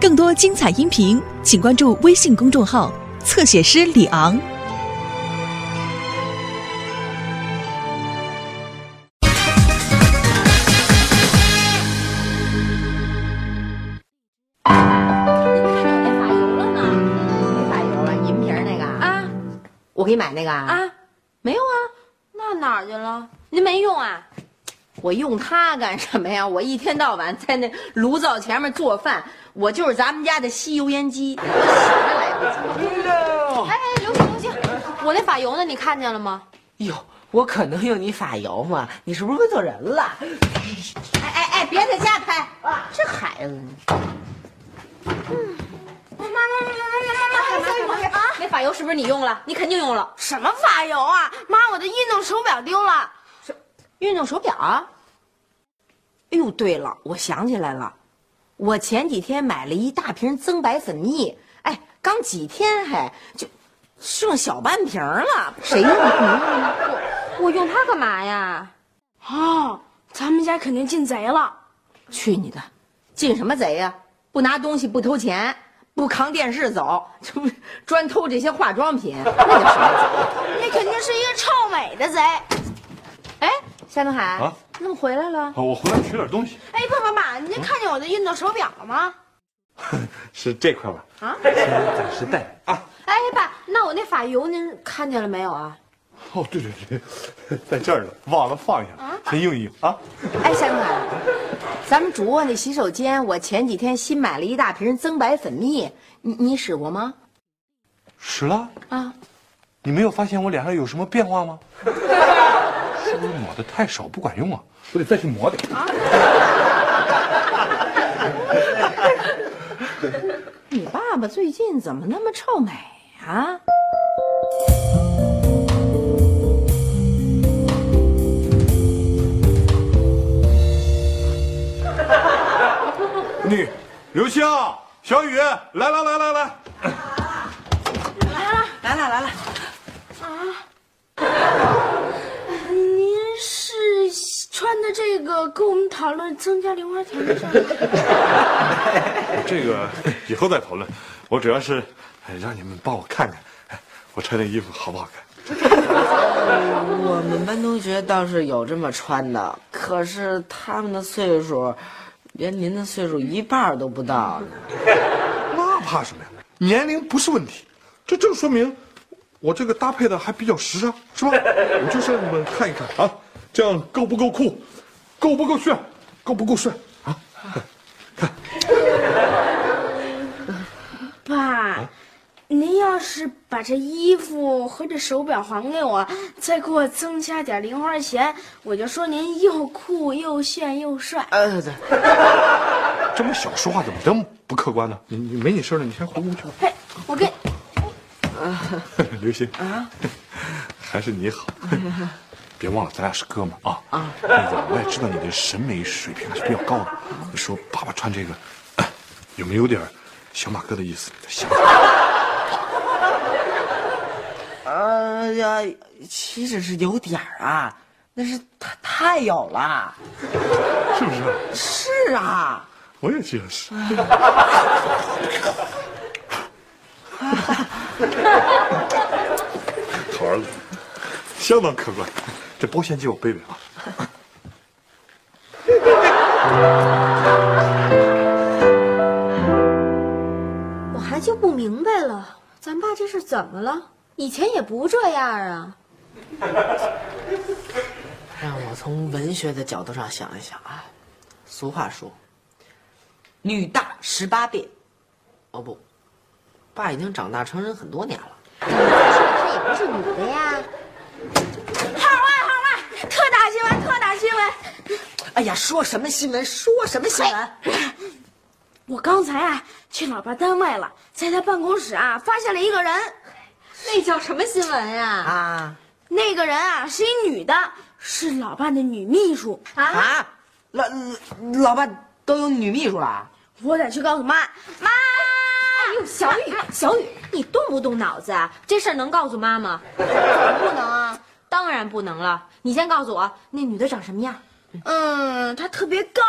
更多精彩音频，请关注微信公众号“侧写师李昂”。那发油了呢？没发油了，银瓶那个啊，啊我给你买那个啊，啊，没有啊，那哪儿去了？您没用啊？我用它干什么呀？我一天到晚在那炉灶前面做饭，我就是咱们家的吸油烟机，我洗来不及。哎，刘星，刘星，我那发油呢？你看见了吗？哟，我可能用你发油吗？你是不是问错人了？哎哎哎，别在家拍啊！这孩子，嗯，妈妈妈妈妈妈妈，干啊？那发油是不是你用了？你肯定用了。什么发油啊？妈，我的运动手表丢了。运动手表啊。哎呦，对了，我想起来了，我前几天买了一大瓶增白粉蜜，哎，刚几天还就剩小半瓶了，谁用啊？我用它干嘛呀？哦，咱们家肯定进贼了。去你的！进什么贼呀、不拿东西，不偷钱，不扛电视走，就专偷这些化妆品，那叫什么贼？那肯定是一个臭美的贼。哎，夏东海，啊你怎么回来了？啊，我回来取点东西，哎，爸爸妈，您看见我的运动手表了吗？是这块吧？啊先暂时带啊。哎，爸，那我那发油您看见了没有啊？哦，对对对，在这儿呢，忘了放下，先用一用啊。哎，夏东海，咱们主卧那洗手间，我前几天新买了一大瓶增白粉蜜，你你使过吗？使了，啊，你没有发现我脸上有什么变化吗？是不是抹的太少不管用啊？我得再去抹点。你爸爸最近怎么那么臭美啊？你，刘星、小雨，来来来来来，来了来了，您是穿的这个跟我们讨论增加零花钱的事儿？这个以后再讨论。我主要是哎让你们帮我看看，哎我穿这衣服好不好看？我们班同学倒是有这么穿的，可是他们的岁数，连您的岁数一半都不到呢。那怕什么呀？年龄不是问题，这正说明我这个搭配的还比较时尚，是吧？我就是让你们看一看啊，这样够不够酷，够不够炫，够不够帅啊？爸，您要是把这衣服和这手表还给我，再给我增加点零花钱，我就说您又酷又炫又帅。呃，对，这么小说话怎么这么不客观呢？你你没你事了，你先回屋去吧。嘿，我跟 刘星啊，还是你好。别忘了，咱俩是哥们儿啊！啊，那个我也知道你的审美水平还是比较高的。你说爸爸穿这个，哎 有没有点小马哥的意思？你再想想。呃呀，其实是有点儿啊，那是太太有了。是不是？是啊，我也觉得是。好儿子，相当客观。这保险借我背背啊。我还就不明白了，咱爸这是怎么了？以前也不这样啊。让我从文学的角度上想一想啊。俗话说，女大十八变。哦不，爸已经长大成人很多年了。他也不是女的呀。号外号外，特大新闻，特大新闻！哎呀，说什么新闻？说什么新闻？我刚才啊去老爸单位了，在他办公室啊发现了一个人，那叫什么新闻呀？啊那个人啊是一女的，是老爸的女秘书。啊！啊老老爸都有女秘书了？我得去告诉妈，妈。哎呦，小雨，小雨，你动不动脑子啊？这事儿能告诉妈吗？不能啊，当然不能了。你先告诉我，那女的长什么样？嗯，她特别高，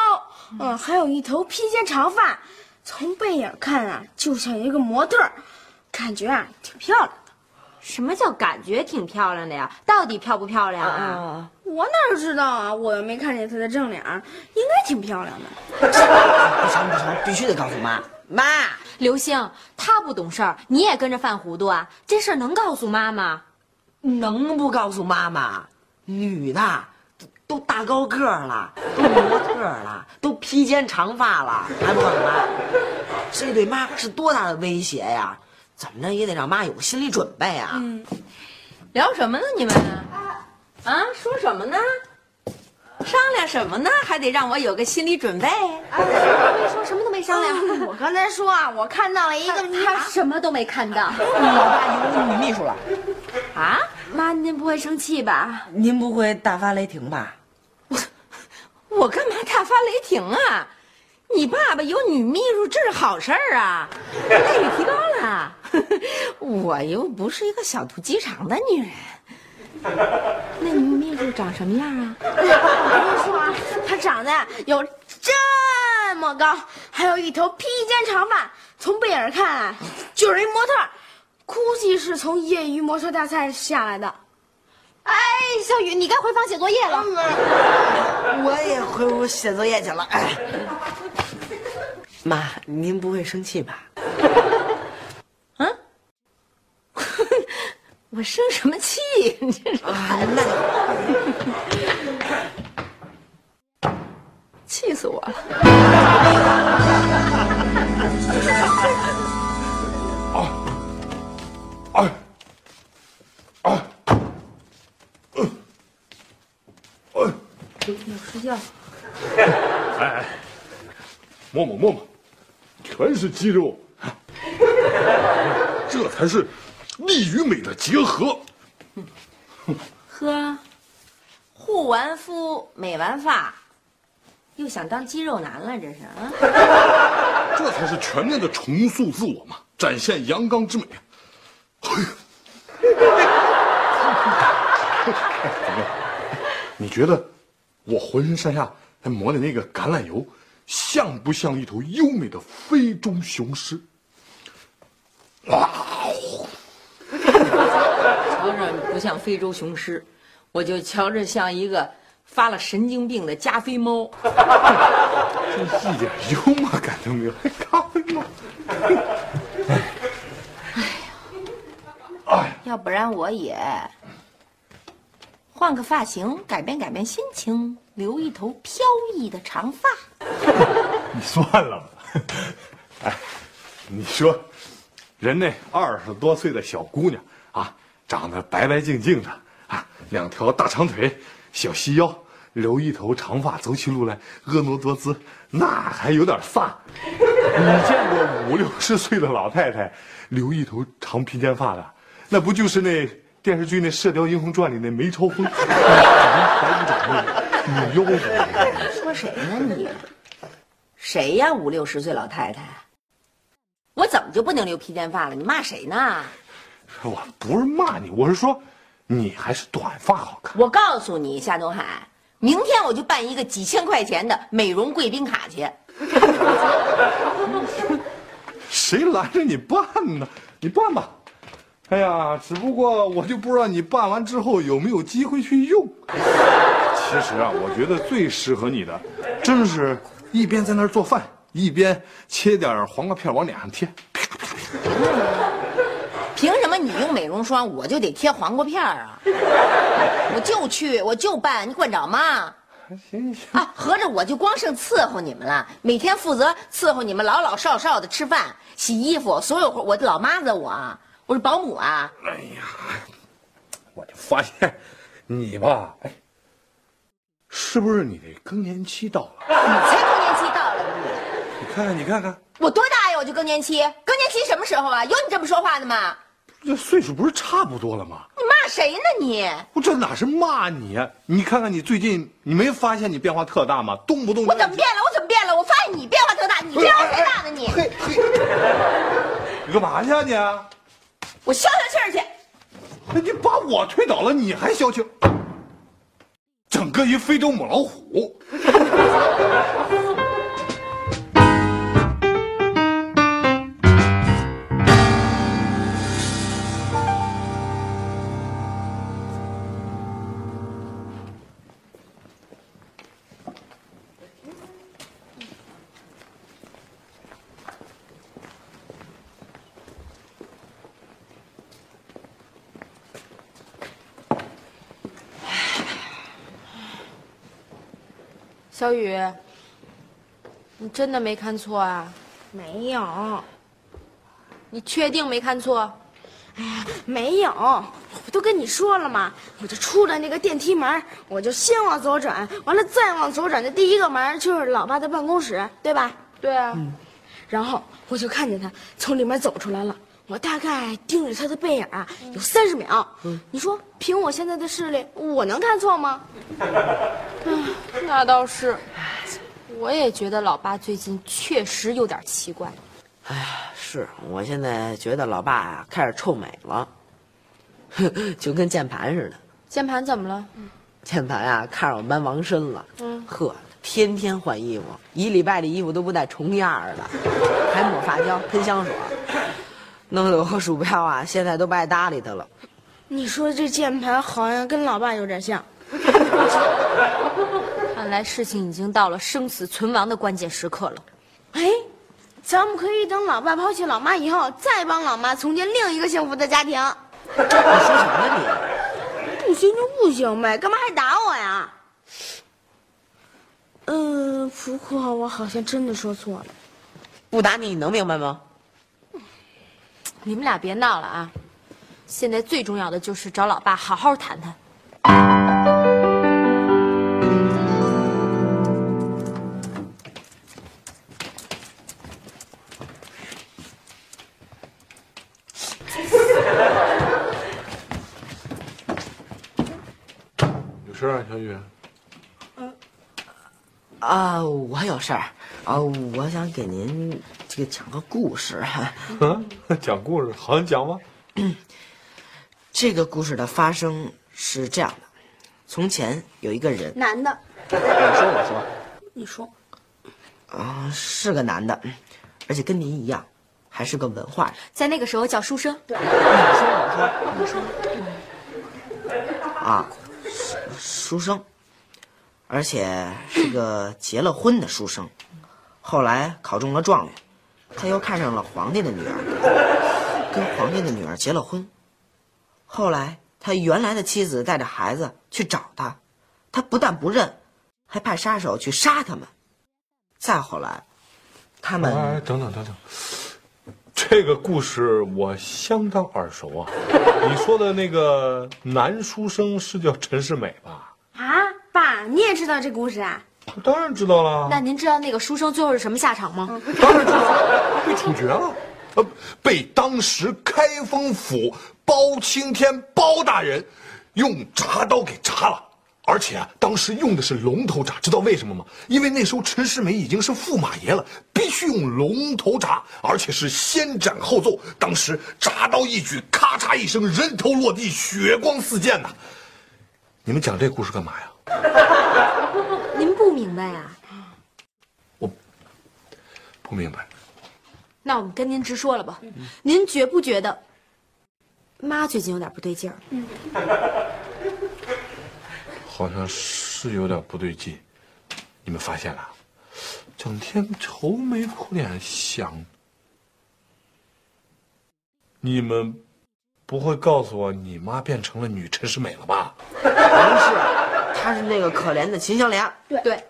嗯，还有一头披肩长发，从背影看啊，就像一个模特儿，感觉啊挺漂亮的。什么叫感觉挺漂亮的呀？到底漂不漂亮啊？我哪知道啊？我又没看见她的正脸，应该挺漂亮的。不成不成，必须得告诉妈。妈，刘星，他不懂事儿，你也跟着犯糊涂啊？这事儿能告诉妈吗？能不告诉妈妈？女的都都大高个儿了，都模特儿了，都披肩长发了，还不告诉妈？这对妈是多大的威胁呀！怎么着也得让妈有个心理准备啊！嗯聊什么呢？你们啊，说什么呢？商量什么呢？还得让我有个心理准备。没说什么都没商量。我刚才说啊，我看到了一个他什么都没看到。老大有女秘书了，啊，妈，您不会生气吧？您不会大发雷霆吧？我干嘛大发雷霆啊？你爸爸有女秘书，这是好事儿啊，待遇提高了。我又不是一个小肚鸡肠的女人。那女秘书长什么样啊？我跟你说啊，她长得有这么高，还有一头披肩长发，从背影看啊，就是一模特，估计是从业余模特大赛下来的。哎，小雨，你该回房写作业了。我也回屋写作业去了。哎，妈，您不会生气吧？啊，我生什么气？你这是啊，那气死我了！睡觉。哎哎，摸摸摸摸，全是肌肉，这才是力与美的结合。呵，护完肤，美完发，又想当肌肉男了，这是啊？这才是全面的重塑自我嘛，展现阳刚之美。嘿，怎么样？你觉得我浑身上下还抹的那个橄榄油，像不像一头优美的非洲雄狮？哇！瞧着不像非洲雄狮，我就瞧着像一个发了神经病的加菲猫。这一点幽默感都没有，还咖啡吗？要不然我也换个发型，改变改变心情，留一头飘逸的长发。你算了吧。哎，你说，人那二十多岁的小姑娘啊，长得白白净净的啊，两条大长腿，小细腰，留一头长发，走起路来婀娜多姿，那还有点飒。你见过五六十岁的老太太留一头长披肩发的？那不就是那电视剧那《射雕英雄传》里那梅超风，白衣长那女妖精？说谁呢你？谁呀？五六十岁老太太？我怎么就不能留披肩发了？你骂谁呢？我不是骂你，我是说，你还是短发好看。我告诉你，夏东海，明天我就办一个几千块钱的美容贵宾卡去。谁拦着你办呢？你办吧。哎呀，只不过我就不知道你办完之后有没有机会去用。其实啊，我觉得最适合你的，真是一边在那儿做饭，一边切点黄瓜片往脸上贴。凭什么你用美容霜，我就得贴黄瓜片儿啊？我就去，我就办，你管着吗？行行啊，合着我就光剩伺候你们了，每天负责伺候你们老老少少的吃饭、洗衣服，所有活我老妈子我，我是保姆啊。哎呀，我就发现你吧，哎，是不是你的更年期到了？你才更年期到了吧你？看看，你看看，我多大呀？我就更年期？更年期什么时候啊？有你这么说话的吗？这岁数不是差不多了吗？你骂谁呢你？我这哪是骂你呀、你看看你最近，你没发现你变化特大吗？动不动我怎么变了？我怎么变了？我发现你变化特大，你变化特大呢你？嘿嘿，你干嘛去啊你？我消消气儿去。那你把我推倒了，你还消气？整个一非洲母老虎。小雨，你真的没看错啊？没有，你确定没看错？哎呀，没有，我都跟你说了嘛，我就出了那个电梯门，我就先往左转，完了再往左转的第一个门就是老爸的办公室，对吧？对啊，然后我就看见他从里面走出来了，我大概盯着他的背影啊有三十秒。你说凭我现在的视力，我能看错吗？那倒是。我也觉得老爸最近确实有点奇怪。哎呀，是我现在觉得老爸呀开始臭美了，就跟键盘似的。键盘怎么了？键盘啊看上我们班王申了，嗯，呵，天天换衣服，一礼拜的衣服都不带重样的，还抹发胶、喷香水，弄得我鼠标啊现在都不爱搭理他了。你说这键盘好像跟老爸有点像。看来事情已经到了生死存亡的关键时刻了。哎，咱们可以等老爸抛弃老妈以后，再帮老妈重建另一个幸福的家庭。你说什么你？不行就不行呗，干嘛还打我呀？嗯，不过我好像真的说错了。不打你，你能明白吗？你们俩别闹了啊！现在最重要的就是找老爸好好谈谈。有事啊，小雨？啊，我有事儿啊，我想给您这个讲个故事。嗯，讲故事，好，你讲吧。这个故事的发生是这样的：从前有一个人，男的，我说我说，你说，啊，是个男的，而且跟您一样，还是个文化人。在那个时候叫书生。你说我说，你说，啊，书生，而且是个结了婚的书生，后来考中了状元，他又看上了皇帝的女儿，跟皇帝的女儿结了婚。后来他原来的妻子带着孩子去找他，他不但不认，还派杀手去杀他们。再后来，他们哎，等等等等，这个故事我相当耳熟啊。你说的那个男书生是叫陈世美吧？啊，爸，你也知道这故事啊？当然知道了，那您知道那个书生最后是什么下场吗？当然知道了，被处决了，呃，被当时开封府包青天包大人用铡刀给铡了。而且啊，当时用的是龙头铡，知道为什么吗？因为那时候陈世美已经是驸马爷了，必须用龙头铡，而且是先斩后奏。当时铡刀一举，咔嚓一声，人头落地，血光四溅呐。你们讲这故事干嘛呀？您不明白呀？不明白。那我们跟您直说了吧，您觉不觉得妈最近有点不对劲儿？好像是有点不对劲，你们发现了？整天愁眉苦脸想，你们不会告诉我你妈变成了女陈世美了吧？不是，她是那个可怜的秦香莲。对对，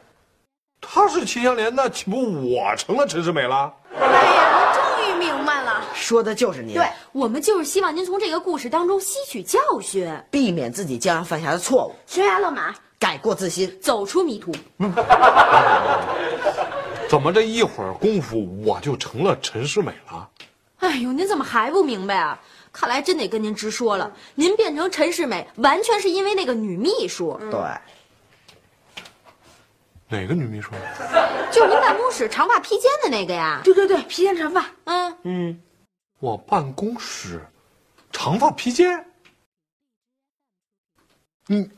她是秦香莲，那岂不我成了陈世美了？哎呀，我终于明白了。说的就是您，对，我们就是希望您从这个故事当中吸取教训，避免自己将来犯下的错误，悬崖勒马。改过自新。走出迷途。怎么这一会儿功夫我就成了陈世美了？哎呦，您怎么还不明白啊？看来真得跟您直说了，您变成陈世美，完全是因为那个女秘书，对，哪个女秘书？就是您办公室长发披肩的那个呀。对对对，披肩长发。嗯，嗯，我办公室长发披肩。你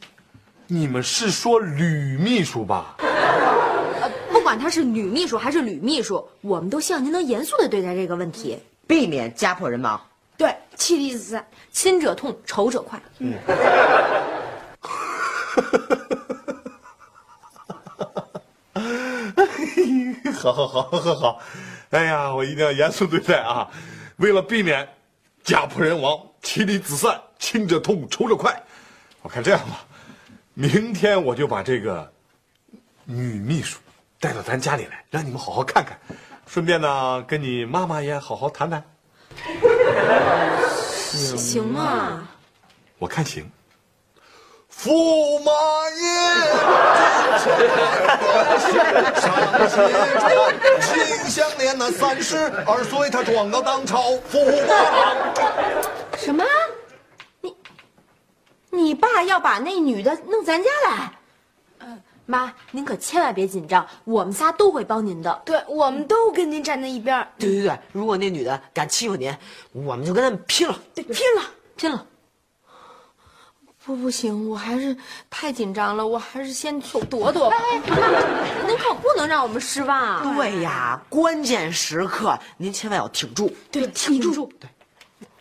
你们是说吕秘书吧？不管她是女秘书还是吕秘书，我们都希望您能严肃的对待这个问题。避免家破人亡。对，妻离子散。亲者痛，仇者快。好好好好好，哎呀，我一定要严肃对待啊！为了避免家破人亡、妻离子散、亲者痛、仇者快，我看这样吧，明天我就把这个女秘书带到咱家里来，让你们好好看看，顺便呢跟你妈妈也好好谈谈。行啊，我看行。驸马爷，上街秦香莲那三十二岁，他装到当朝驸马。什么？你你爸要把那女的弄咱家来？妈，您可千万别紧张，我们仨都会帮您的。对，我们都跟您站在一边儿。对对对，如果那女的敢欺负您，我们就跟他们拼了。对，拼了，拼了！不不行，我还是太紧张了，我还是先去躲躲吧。您可不能让我们失望啊！对呀，关键时刻您千万要挺住。对，挺住。对，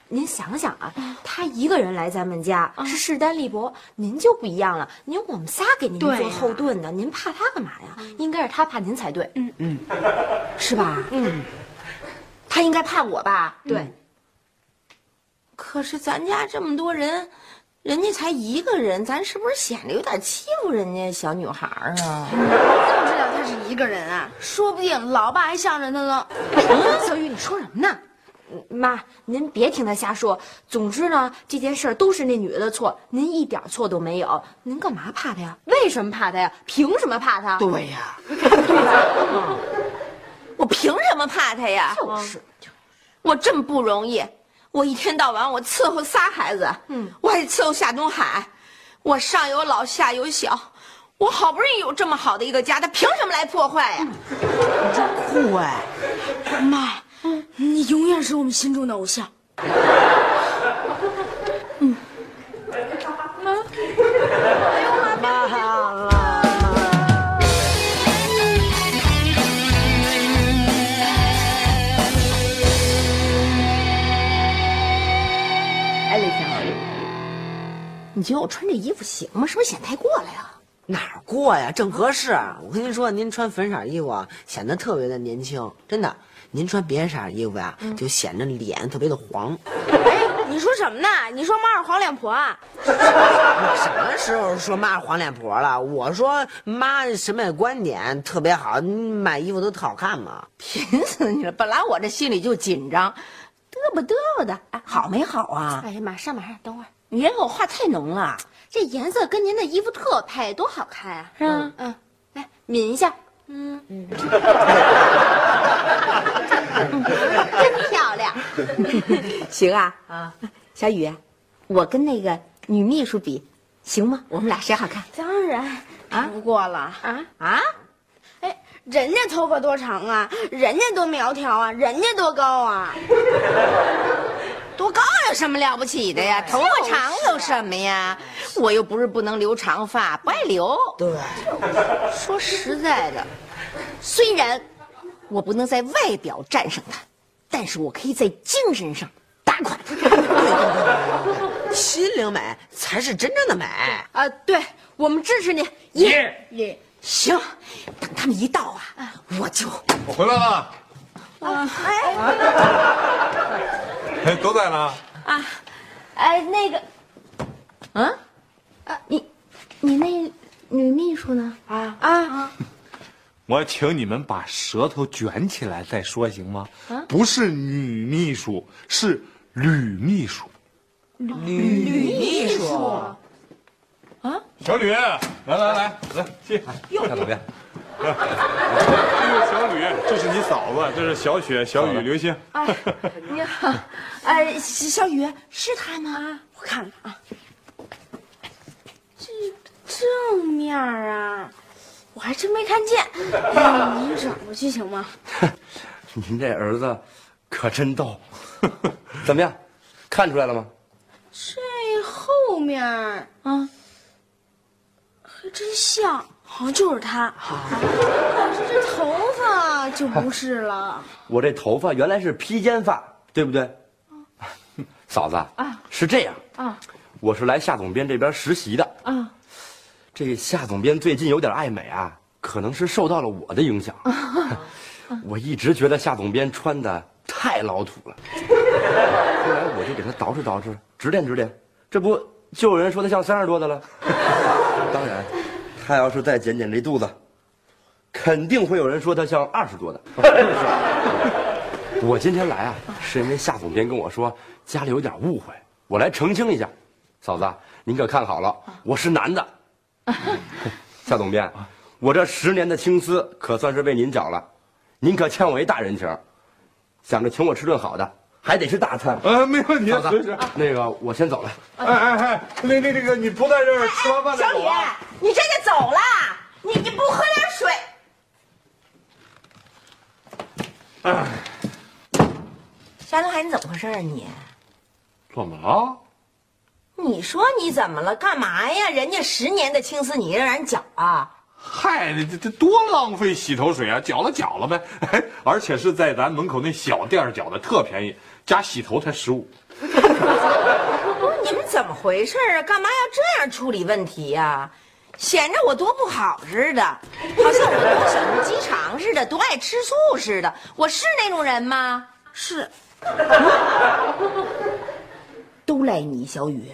您想想啊，他一个人来咱们家是势单力薄，您就不一样了。您我们仨给您做后盾呢，您怕他干嘛呀？应该是他怕您才对。嗯嗯，是吧？嗯，他应该怕我吧？对。可是咱家这么多人。人家才一个人，咱是不是显得有点欺负人家小女孩啊？怎么知道她是一个人啊？说不定老爸还向着她呢。小雨，你说什么呢？妈，您别听他瞎说。总之呢，这件事都是那女的错，您一点错都没有。您干嘛怕她呀？为什么怕她呀？凭什么怕她？对呀，我凭什么怕她呀？就是，我这么不容易。我一天到晚我伺候仨孩子，嗯，我还伺候夏东海，我上有老下有小，我好不容易有这么好的一个家，他凭什么来破坏呀？你真酷哎，妈，你永远是我们心中的偶像。你觉得我穿这衣服行吗？是不是显太过了呀？哪儿过呀？正合适。我跟您说，您穿粉色衣服啊，显得特别的年轻。真的，您穿别色衣服呀，就显得脸特别的黄。哎，你说什么呢？你说妈是黄脸婆啊？什么时候说妈是黄脸婆了？我说妈审美观点特别好，买衣服都特好看嘛。贫死你了！本来我这心里就紧张，嘚啵嘚啵的。哎，好没好啊？哎呀，马上马上，等会儿。你给我画太浓了，这颜色跟您的衣服特配，多好看啊！是吧？嗯，来抿一下，嗯嗯，真漂亮。行啊啊，小雨，我跟那个女秘书比，行吗？我们俩谁好看？当然啊，不过了啊啊！哎，人家头发多长啊，人家多苗条啊，人家多高啊。多高有什么了不起的呀？头发长有什么呀？我又不是不能留长发，不爱留。对，说实在的，虽然我不能在外表战胜他，但是我可以在精神上打垮他。对对对，心灵美才是真正的美啊！对我们支持你，耶耶！行，等他们一到啊，我就我回来了。啊哎。哎，都在呢。啊，哎，那个，嗯，啊，你，你那女秘书呢？啊啊！我请你们把舌头卷起来再说，行吗？啊，不是女秘书，是吕秘书。吕秘书。啊，小吕，来来来来，进，又下左边。小吕，这是你嫂子，这是小雪、小雨、刘星。哎，你好，哎，小雨是他吗？我看看啊，这正面啊，我还真没看见。您转过去行吗？您这儿子可真逗，怎么样，看出来了吗？这后面啊，还真像。好像就是他，可是这头发就不是了。我这头发原来是披肩发，对不对？嫂子啊，是这样啊，我是来夏总编这边实习的啊。这夏总编最近有点爱美啊，可能是受到了我的影响。我一直觉得夏总编穿的太老土了，后来我就给他捯饬捯饬，指点指点，这不就有人说他像三十多的了？当然。他要是再减减这肚子，肯定会有人说他像二十多的。我今天来啊，是因为夏总编跟我说家里有点误会，我来澄清一下。嫂子，您可看好了，我是男的。夏总编，我这十年的青丝可算是为您缴了，您可欠我一大人情。想着请我吃顿好的，还得是大餐。呃，没问题，嫂子随时。，那个我先走了。哎哎哎，那那那个，你不在这儿吃完饭再小李你这就走了？你你不喝点水？哎，夏东海，你怎么回事啊你？怎么了？你说你怎么了？干嘛呀？人家十年的青丝，你让人搅啊？嗨，这这多浪费洗头水啊！搅了搅了呗，哎，而且是在咱门口那小店儿搅的，特便宜，加洗头才十五。不 是你们怎么回事啊？干嘛要这样处理问题呀、显着我多不好似的，好像我多喜欢鸡肠似的，多爱吃醋似的。我是那种人吗？是，都赖你，小雨，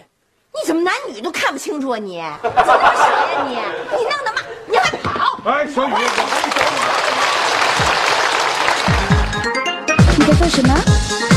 你怎么男女都看不清楚啊你？怎么那么谁呀你？你弄的嘛？你还跑？哎，小雨，我还没找你。你在做什么？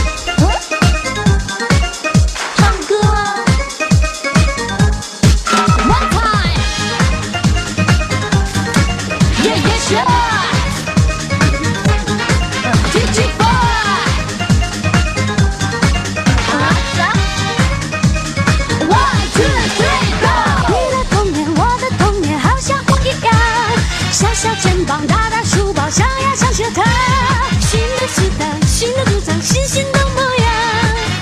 肩膀，大大书包，上呀上学堂。新的时代，新的主张，新新的模样，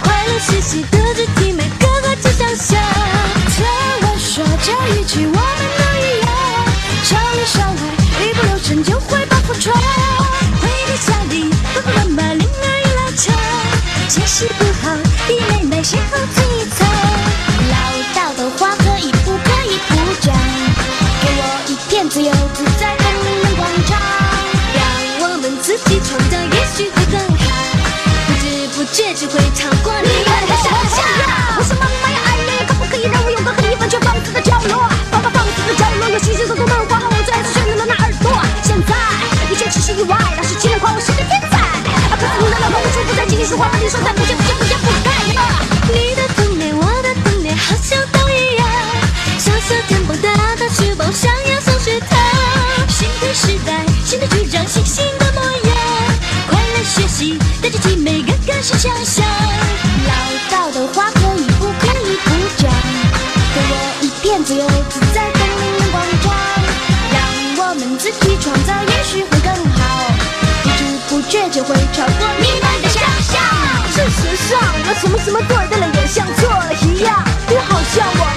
快乐学习德智体美，个个都想象。听我说这一句，我们都一样，少里少外，一不留神就会把火闯。回到家里，爸爸妈妈铃儿一拉长，解释不好，弟妹妹谁后最我是个天才。啊，可是你的老公无处不在，请你说话把你说在不见不见不见不该啊！你的童年，我的童年，好像都一样。小小肩膀，大大书包，上呀上学堂。新的时代，新的主张，新新的模样。快乐学习，带着体美，个个是强项。唠叨的话可以不可以不讲？给我一片自由自在的人广场，让我们自己创造，上，我什么什么对对了，也像错了一样。就好像我